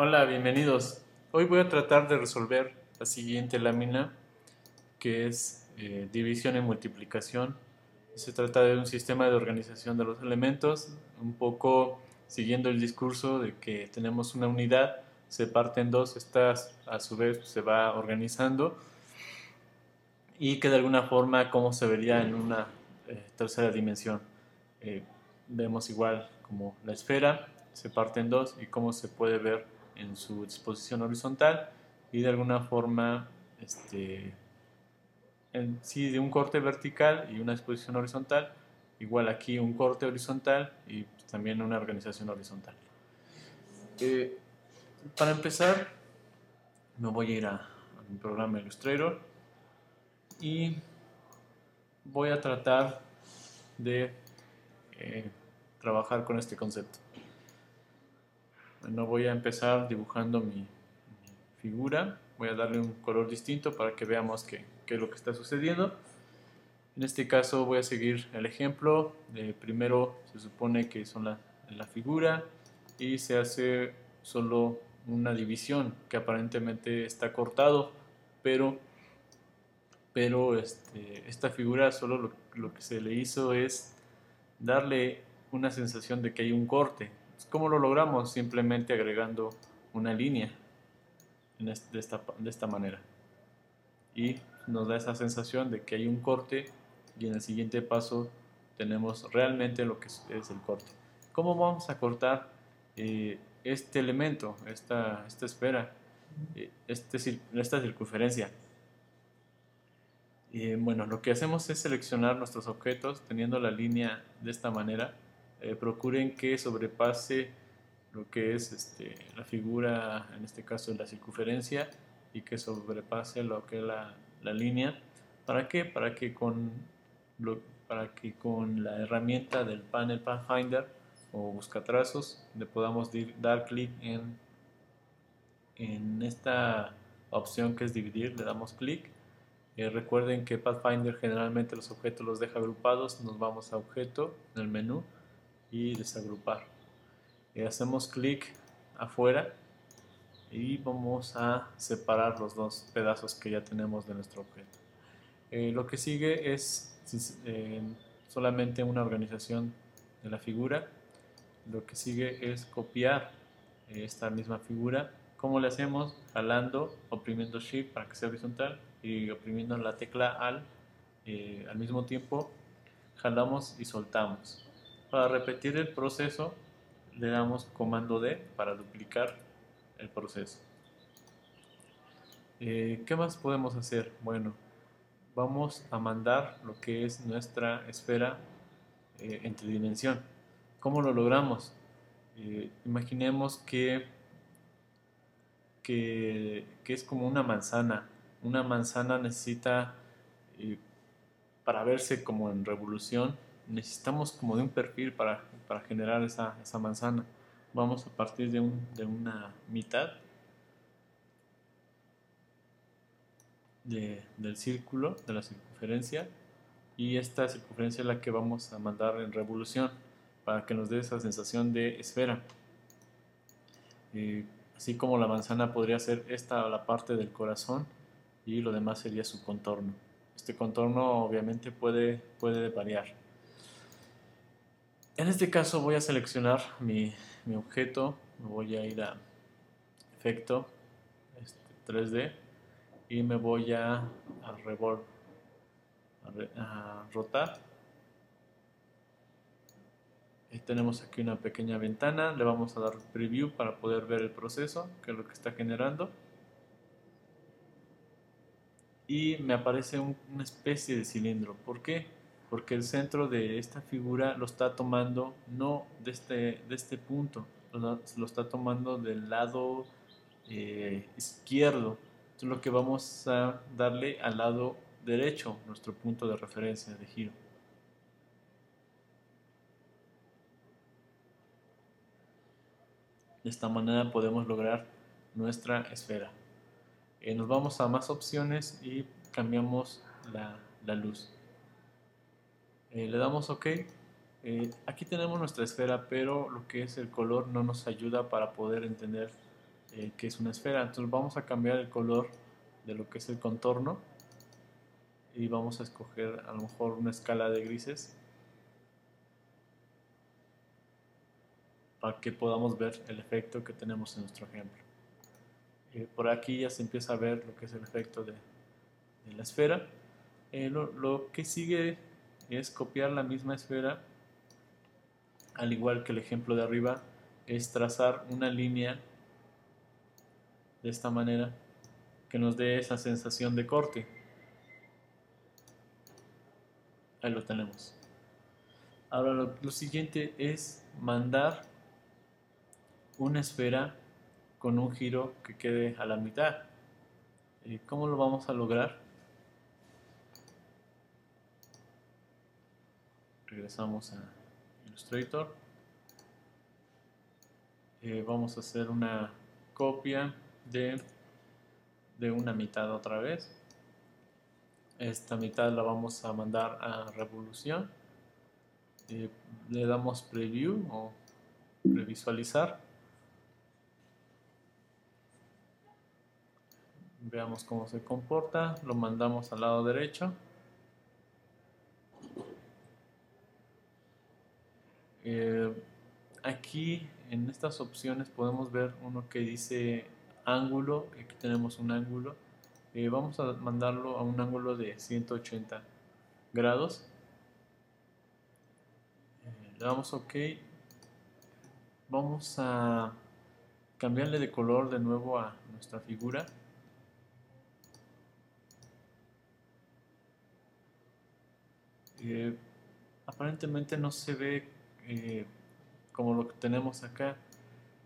Hola, bienvenidos. Hoy voy a tratar de resolver la siguiente lámina que es eh, división y multiplicación. Se trata de un sistema de organización de los elementos, un poco siguiendo el discurso de que tenemos una unidad, se parte en dos, esta a su vez se va organizando y que de alguna forma cómo se vería en una eh, tercera dimensión. Eh, vemos igual como la esfera se parte en dos y cómo se puede ver en su disposición horizontal y de alguna forma este, en sí de un corte vertical y una disposición horizontal igual aquí un corte horizontal y también una organización horizontal. Eh, para empezar me voy a ir a, mi programa Illustrator y voy a tratar de eh, trabajar con este concepto no voy a empezar dibujando mi, figura, voy a darle un color distinto para que veamos qué, es lo que está sucediendo. En este caso voy a seguir el ejemplo, de primero se supone que son la, la figura y se hace solo una división que aparentemente está cortado, pero, pero este, esta figura solo lo, lo, que se le hizo es darle una sensación de que hay un corte, ¿Cómo lo logramos? Simplemente agregando una línea de, esta, manera. Y nos da esa sensación de que hay un corte y en el siguiente paso tenemos realmente lo que es, el corte. ¿Cómo vamos a cortar eh, este elemento, esta, esta esfera, eh, este, esta circunferencia? Eh, bueno, lo que hacemos es seleccionar nuestros objetos teniendo la línea de esta manera eh, procuren que sobrepase lo que es este, la figura, en este caso la circunferencia, y que sobrepase lo que es la, línea. ¿Para qué? Para que, con para que con la herramienta del panel Pathfinder o buscatrazos le podamos dar clic en, en esta opción que es dividir, le damos clic. Eh, recuerden que Pathfinder generalmente los objetos los deja agrupados, nos vamos a objeto en el menú y desagrupar. Y hacemos clic afuera y vamos a separar los dos pedazos que ya tenemos de nuestro objeto. Eh, lo que sigue es eh, solamente una organización de la figura. Lo que sigue es copiar esta misma figura. ¿Cómo le hacemos? Jalando, oprimiendo Shift para que sea horizontal y oprimiendo la tecla Al eh, al mismo tiempo. Jalamos y soltamos. Para repetir el proceso le damos comando D para duplicar el proceso. Eh, ¿Qué más podemos hacer? Bueno, vamos a mandar lo que es nuestra esfera eh, en tridimensión. ¿Cómo lo logramos? Eh, imaginemos que, que, que, es como una manzana. Una manzana necesita, para verse como en revolución, necesitamos como de un perfil para, para generar esa, esa, manzana. Vamos a partir de, un, de una mitad de, del círculo, de la circunferencia, y esta circunferencia es la que vamos a mandar en revolución para que nos dé esa sensación de esfera. así como la manzana podría ser esta la parte del corazón y lo demás sería su contorno. Este contorno obviamente puede, puede variar. En este caso voy a seleccionar mi, objeto, me voy a ir a efecto este, 3D y me voy a, a, a, rotar. Y tenemos aquí una pequeña ventana, le vamos a dar preview para poder ver el proceso, que es lo que está generando. Y me aparece una especie de cilindro. ¿Por qué? Porque el centro de esta figura lo está tomando no de este, este punto, lo, está tomando del lado eh, izquierdo. Entonces lo que vamos a darle al lado derecho, nuestro punto de referencia de giro. De esta manera podemos lograr nuestra esfera. Eh, nos vamos a más opciones y cambiamos la luz. Eh, le damos OK. Eh, aquí tenemos nuestra esfera, pero lo que es el color no nos ayuda para poder entender eh, que es una esfera. Entonces vamos a cambiar el color de lo que es el contorno y vamos a escoger a lo mejor una escala de grises para que podamos ver el efecto que tenemos en nuestro ejemplo. Eh, por aquí ya se empieza a ver lo que es el efecto de, la esfera. Eh, lo, que sigue es copiar la misma esfera, al igual que el ejemplo de arriba, es trazar una línea de esta manera que nos dé esa sensación de corte. Ahí lo tenemos. Ahora lo siguiente es mandar una esfera con un giro que quede a la mitad. Eh, ¿Cómo lo vamos a lograr? Regresamos a Illustrator. Eh, vamos a hacer una copia de, de una mitad otra vez. Esta mitad la vamos a mandar a revolución. Eh, le damos preview o previsualizar veamos cómo se comporta lo mandamos al lado derecho eh, aquí en estas opciones podemos ver uno que dice ángulo aquí tenemos un ángulo. Eh, vamos a mandarlo a un ángulo de 180 grados. Eh, le damos ok. Vamos a cambiarle de color de nuevo a nuestra figura. Aparentemente no se ve eh, como lo que tenemos acá.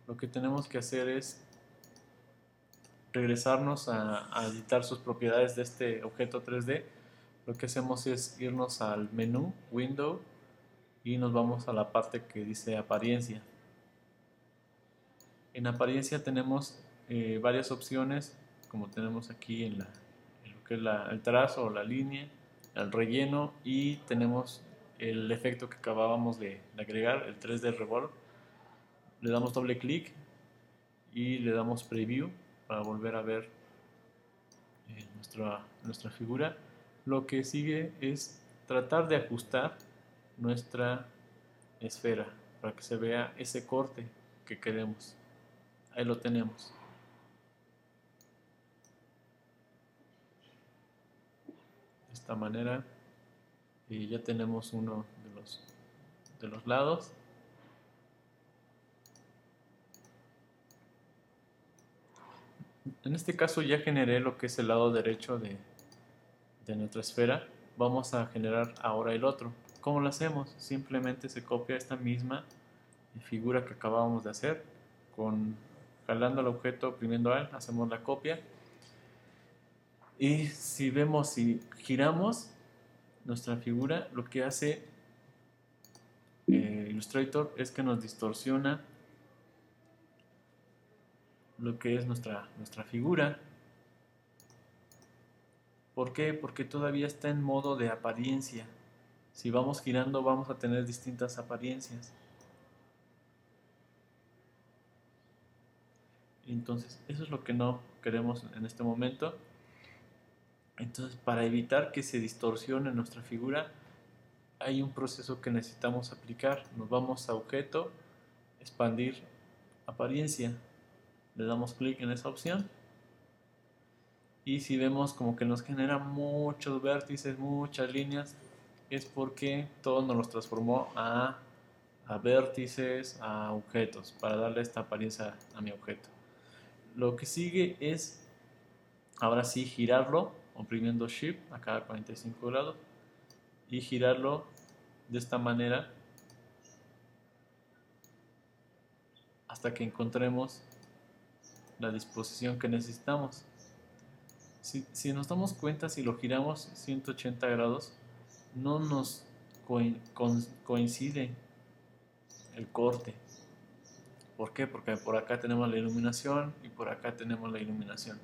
Lo que tenemos que hacer es regresarnos a, editar sus propiedades de este objeto 3D. Lo que hacemos es irnos al menú, Window, y nos vamos a la parte que dice apariencia. En apariencia tenemos eh, varias opciones, como tenemos aquí en, la, que es el trazo o la línea el relleno y tenemos el efecto que acabábamos de, agregar, el 3D Revolve. Le damos doble clic y le damos Preview para volver a ver eh, nuestra, nuestra figura. Lo que sigue es tratar de ajustar nuestra esfera para que se vea ese corte que queremos. Ahí lo tenemos. esta manera y ya tenemos uno de los, de los lados. En este caso ya generé lo que es el lado derecho de, de nuestra esfera. Vamos a generar ahora el otro. ¿cómo lo hacemos? simplemente se copia esta misma figura que acabamos de hacer con jalando el objeto oprimiendo A hacemos la copia. Y si vemos, si giramos nuestra figura, lo que hace eh, Illustrator es que nos distorsiona lo que es nuestra, nuestra figura. ¿Por qué? Porque todavía está en modo de apariencia. Si vamos girando vamos a tener distintas apariencias. Entonces, eso es lo que no queremos en este momento. Entonces, para evitar que se distorsione nuestra figura, hay un proceso que necesitamos aplicar. Nos vamos a objeto, expandir apariencia. Le damos clic en esa opción. Y si vemos como que nos genera muchos vértices, muchas líneas, es porque todo nos los transformó a, a vértices, a objetos, para darle esta apariencia a mi objeto. Lo que sigue es, ahora sí, girarlo oprimiendo Shift a cada 45 grados y girarlo de esta manera hasta que encontremos la disposición que necesitamos. Si, nos damos cuenta, si lo giramos 180 grados, no nos coincide el corte. ¿Por qué? Porque por acá tenemos la iluminación y por acá tenemos la iluminación.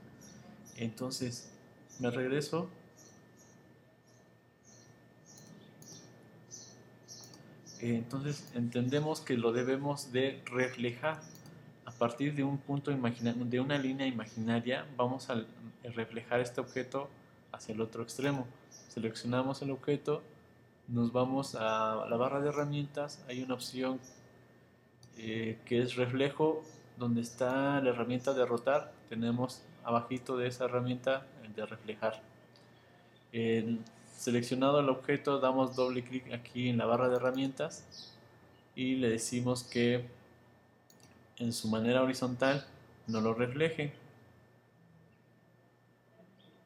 Entonces, me regreso. Entonces entendemos que lo debemos de reflejar. Partir de un punto de una línea imaginaria, vamos a reflejar este objeto hacia el otro extremo. Seleccionamos el objeto, nos vamos a la barra de herramientas, hay una opción eh, que es reflejo, donde está la herramienta de rotar, tenemos abajito de esa herramienta de reflejar. seleccionado el objeto, damos doble clic aquí en la barra de herramientas y le decimos que en su manera horizontal no lo refleje.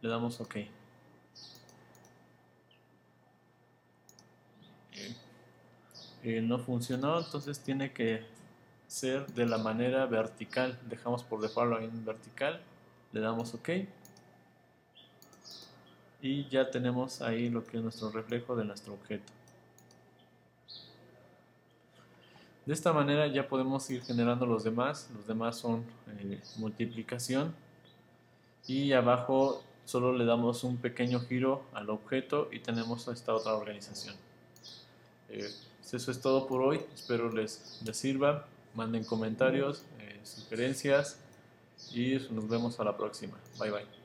Le damos OK. Eh, no funcionó, entonces tiene que ser de la manera vertical. Dejamos por dejarlo en vertical, le damos OK. Y ya tenemos ahí lo que es nuestro reflejo de nuestro objeto. De esta manera ya podemos ir generando los demás. Los demás son eh, multiplicación. Y abajo solo le damos un pequeño giro al objeto y tenemos esta otra organización. Eh, eso es todo por hoy. Espero les, les sirva. Manden comentarios, eh, sugerencias y nos vemos a la próxima. Bye bye.